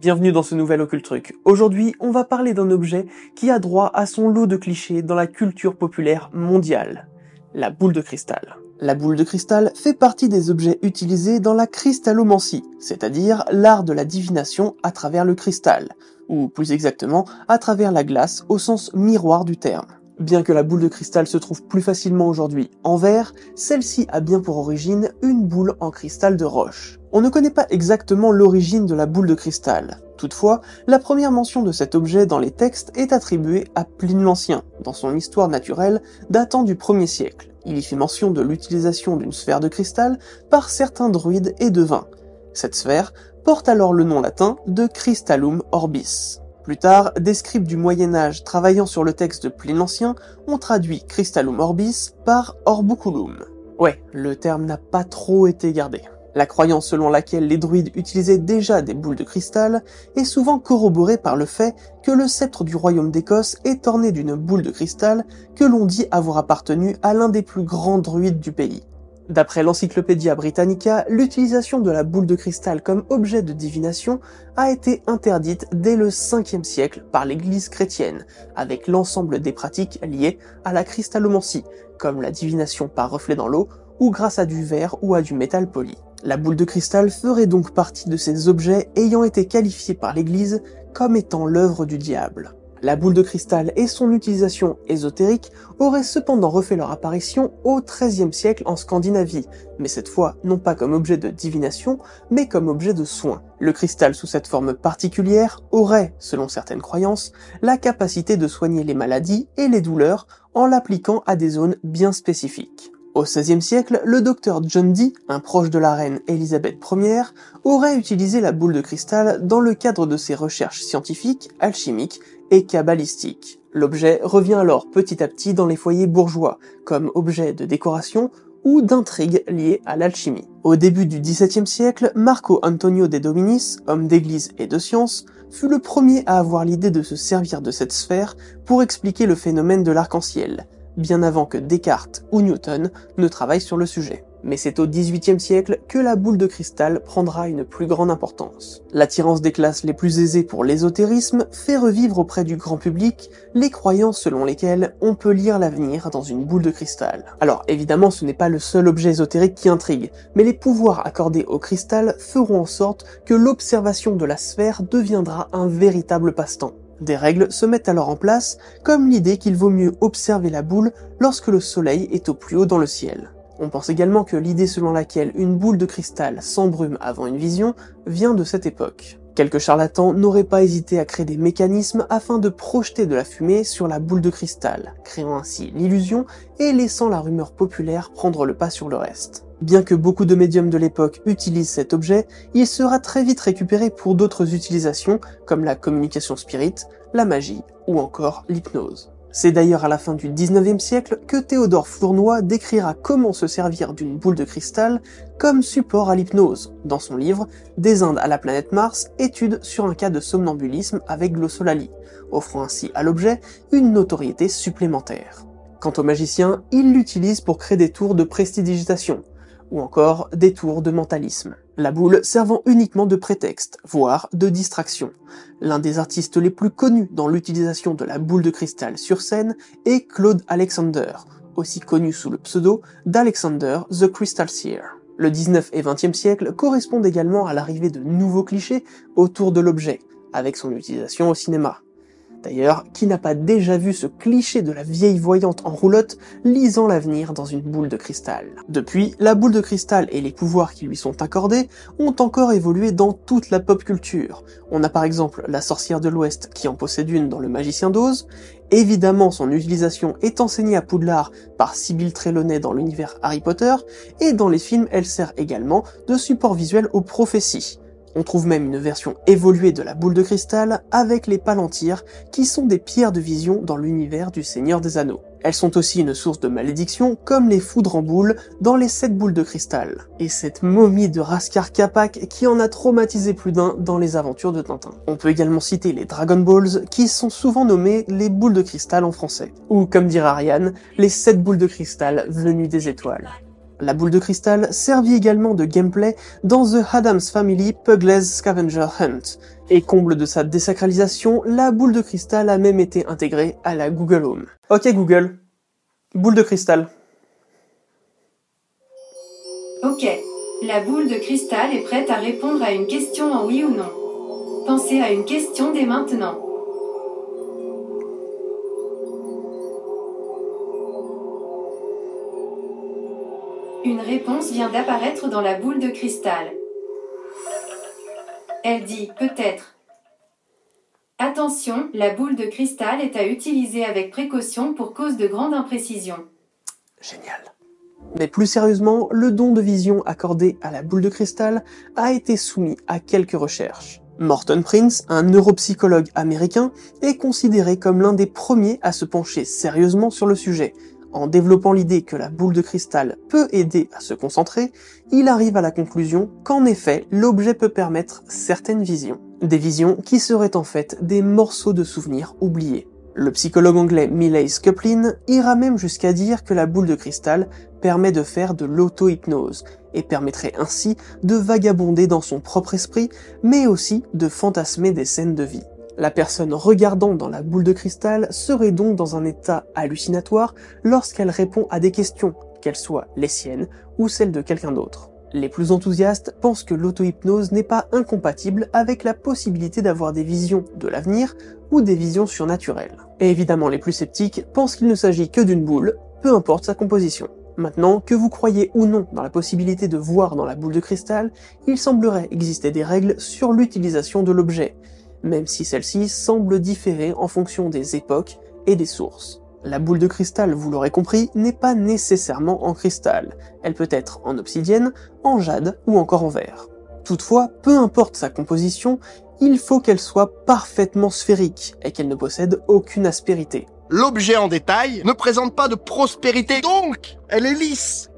Bienvenue dans ce nouvel Occult Truc. Aujourd'hui, on va parler d'un objet qui a droit à son lot de clichés dans la culture populaire mondiale. La boule de cristal. La boule de cristal fait partie des objets utilisés dans la cristallomancie, c'est-à-dire l'art de la divination à travers le cristal, ou plus exactement à travers la glace au sens miroir du terme. Bien que la boule de cristal se trouve plus facilement aujourd'hui en verre, celle-ci a bien pour origine une boule en cristal de roche. On ne connaît pas exactement l'origine de la boule de cristal. Toutefois, la première mention de cet objet dans les textes est attribuée à Pline l'Ancien, dans son histoire naturelle datant du 1er siècle. Il y fait mention de l'utilisation d'une sphère de cristal par certains druides et devins. Cette sphère porte alors le nom latin de Crystallum Orbis. Plus tard, des scribes du Moyen Âge travaillant sur le texte de Pline l'Ancien ont traduit Crystallum Orbis par Orbuculum. Ouais, le terme n'a pas trop été gardé. La croyance selon laquelle les druides utilisaient déjà des boules de cristal est souvent corroborée par le fait que le sceptre du royaume d'Écosse est orné d'une boule de cristal que l'on dit avoir appartenu à l'un des plus grands druides du pays. D'après l'Encyclopédia Britannica, l'utilisation de la boule de cristal comme objet de divination a été interdite dès le 5e siècle par l'Église chrétienne, avec l'ensemble des pratiques liées à la cristallomancie, comme la divination par reflet dans l'eau ou grâce à du verre ou à du métal poli. La boule de cristal ferait donc partie de ces objets ayant été qualifiés par l'Église comme étant l'œuvre du diable. La boule de cristal et son utilisation ésotérique auraient cependant refait leur apparition au XIIIe siècle en Scandinavie, mais cette fois non pas comme objet de divination, mais comme objet de soin. Le cristal sous cette forme particulière aurait, selon certaines croyances, la capacité de soigner les maladies et les douleurs en l'appliquant à des zones bien spécifiques. Au XVIe siècle, le docteur John Dee, un proche de la reine Elisabeth Ier, aurait utilisé la boule de cristal dans le cadre de ses recherches scientifiques, alchimiques et kabbalistiques. L'objet revient alors petit à petit dans les foyers bourgeois, comme objet de décoration ou d'intrigue liée à l'alchimie. Au début du XVIIe siècle, Marco Antonio de Dominis, homme d'église et de science, fut le premier à avoir l'idée de se servir de cette sphère pour expliquer le phénomène de l'arc-en-ciel, bien avant que Descartes ou Newton ne travaillent sur le sujet. Mais c'est au XVIIIe siècle que la boule de cristal prendra une plus grande importance. L'attirance des classes les plus aisées pour l'ésotérisme fait revivre auprès du grand public les croyances selon lesquelles on peut lire l'avenir dans une boule de cristal. Alors évidemment ce n'est pas le seul objet ésotérique qui intrigue, mais les pouvoirs accordés au cristal feront en sorte que l'observation de la sphère deviendra un véritable passe-temps. Des règles se mettent alors en place, comme l'idée qu'il vaut mieux observer la boule lorsque le soleil est au plus haut dans le ciel. On pense également que l'idée selon laquelle une boule de cristal s'embrume avant une vision vient de cette époque. Quelques charlatans n'auraient pas hésité à créer des mécanismes afin de projeter de la fumée sur la boule de cristal, créant ainsi l'illusion et laissant la rumeur populaire prendre le pas sur le reste. Bien que beaucoup de médiums de l'époque utilisent cet objet, il sera très vite récupéré pour d'autres utilisations comme la communication spirit, la magie ou encore l'hypnose. C'est d'ailleurs à la fin du 19e siècle que Théodore Flournoy décrira comment se servir d'une boule de cristal comme support à l'hypnose, dans son livre Des Indes à la planète Mars, étude sur un cas de somnambulisme avec glossolalie, offrant ainsi à l'objet une notoriété supplémentaire. Quant au magicien, il l'utilise pour créer des tours de prestidigitation, ou encore des tours de mentalisme. La boule servant uniquement de prétexte, voire de distraction. L'un des artistes les plus connus dans l'utilisation de la boule de cristal sur scène est Claude Alexander, aussi connu sous le pseudo d'Alexander the Crystal Seer. Le 19 et 20e siècle correspondent également à l'arrivée de nouveaux clichés autour de l'objet, avec son utilisation au cinéma. D'ailleurs, qui n'a pas déjà vu ce cliché de la vieille voyante en roulotte lisant l'avenir dans une boule de cristal? Depuis, la boule de cristal et les pouvoirs qui lui sont accordés ont encore évolué dans toute la pop culture. On a par exemple la sorcière de l'Ouest qui en possède une dans Le Magicien d'Oz, Évidemment, son utilisation est enseignée à Poudlard par Sybil Trelawney dans l'univers Harry Potter, et dans les films, elle sert également de support visuel aux prophéties. On trouve même une version évoluée de la boule de cristal avec les palantirs qui sont des pierres de vision dans l'univers du Seigneur des Anneaux. Elles sont aussi une source de malédiction comme les foudres en boule dans les sept boules de cristal. Et cette momie de Raskar Kapak qui en a traumatisé plus d'un dans les aventures de Tintin. On peut également citer les Dragon Balls qui sont souvent nommées les boules de cristal en français. Ou comme dirait Ariane, les sept boules de cristal venues des étoiles. La boule de cristal servit également de gameplay dans The Adams Family Pugles Scavenger Hunt. Et comble de sa désacralisation, la boule de cristal a même été intégrée à la Google Home. Ok Google, boule de cristal. Ok, la boule de cristal est prête à répondre à une question en oui ou non. Pensez à une question dès maintenant. Une réponse vient d'apparaître dans la boule de cristal. Elle dit peut-être. Attention, la boule de cristal est à utiliser avec précaution pour cause de grande imprécision. Génial. Mais plus sérieusement, le don de vision accordé à la boule de cristal a été soumis à quelques recherches. Morton Prince, un neuropsychologue américain, est considéré comme l'un des premiers à se pencher sérieusement sur le sujet, en développant l'idée que la boule de cristal peut aider à se concentrer, il arrive à la conclusion qu'en effet, l'objet peut permettre certaines visions. Des visions qui seraient en fait des morceaux de souvenirs oubliés. Le psychologue anglais Millay Scuplin ira même jusqu'à dire que la boule de cristal permet de faire de l'auto-hypnose et permettrait ainsi de vagabonder dans son propre esprit, mais aussi de fantasmer des scènes de vie. La personne regardant dans la boule de cristal serait donc dans un état hallucinatoire lorsqu'elle répond à des questions, qu'elles soient les siennes ou celles de quelqu'un d'autre. Les plus enthousiastes pensent que l'auto-hypnose n'est pas incompatible avec la possibilité d'avoir des visions de l'avenir ou des visions surnaturelles. Et évidemment, les plus sceptiques pensent qu'il ne s'agit que d'une boule, peu importe sa composition. Maintenant, que vous croyez ou non dans la possibilité de voir dans la boule de cristal, il semblerait exister des règles sur l'utilisation de l'objet, même si celle-ci semble différer en fonction des époques et des sources. La boule de cristal, vous l'aurez compris, n'est pas nécessairement en cristal. Elle peut être en obsidienne, en jade ou encore en verre. Toutefois, peu importe sa composition, il faut qu'elle soit parfaitement sphérique et qu'elle ne possède aucune aspérité. L'objet en détail ne présente pas de prospérité, donc elle est lisse.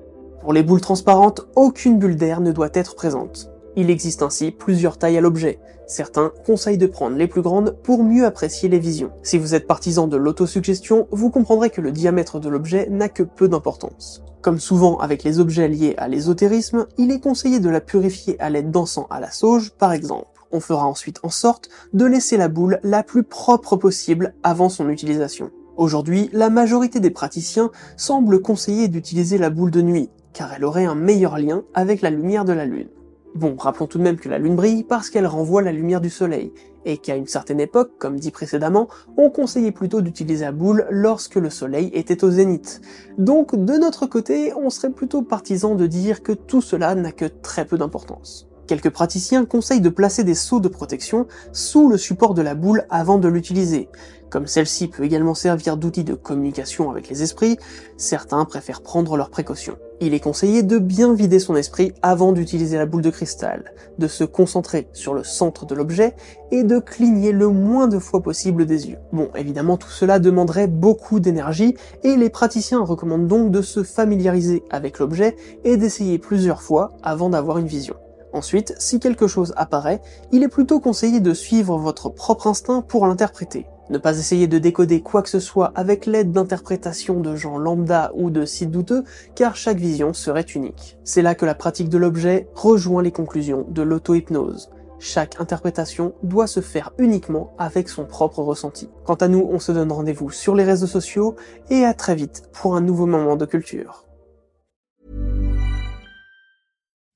Pour les boules transparentes, aucune bulle d'air ne doit être présente. Il existe ainsi plusieurs tailles à l'objet. Certains conseillent de prendre les plus grandes pour mieux apprécier les visions. Si vous êtes partisan de l'autosuggestion, vous comprendrez que le diamètre de l'objet n'a que peu d'importance. Comme souvent avec les objets liés à l'ésotérisme, il est conseillé de la purifier à l'aide d'encens à la sauge, par exemple. On fera ensuite en sorte de laisser la boule la plus propre possible avant son utilisation. Aujourd'hui, la majorité des praticiens semblent conseiller d'utiliser la boule de nuit, car elle aurait un meilleur lien avec la lumière de la lune. Bon, rappelons tout de même que la Lune brille parce qu'elle renvoie la lumière du Soleil, et qu'à une certaine époque, comme dit précédemment, on conseillait plutôt d'utiliser la boule lorsque le Soleil était au zénith. Donc de notre côté, on serait plutôt partisan de dire que tout cela n'a que très peu d'importance. Quelques praticiens conseillent de placer des seaux de protection sous le support de la boule avant de l'utiliser. Comme celle-ci peut également servir d'outil de communication avec les esprits, certains préfèrent prendre leurs précautions. Il est conseillé de bien vider son esprit avant d'utiliser la boule de cristal, de se concentrer sur le centre de l'objet et de cligner le moins de fois possible des yeux. Bon, évidemment tout cela demanderait beaucoup d'énergie et les praticiens recommandent donc de se familiariser avec l'objet et d'essayer plusieurs fois avant d'avoir une vision. Ensuite, si quelque chose apparaît, il est plutôt conseillé de suivre votre propre instinct pour l'interpréter. Ne pas essayer de décoder quoi que ce soit avec l'aide d'interprétations de gens lambda ou de sites douteux, car chaque vision serait unique. C'est là que la pratique de l'objet rejoint les conclusions de l'auto-hypnose. Chaque interprétation doit se faire uniquement avec son propre ressenti. Quant à nous, on se donne rendez-vous sur les réseaux sociaux et à très vite pour un nouveau moment de culture.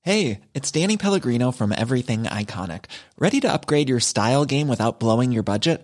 Hey, it's Danny Pellegrino from Everything Iconic. Ready to upgrade your style game without blowing your budget?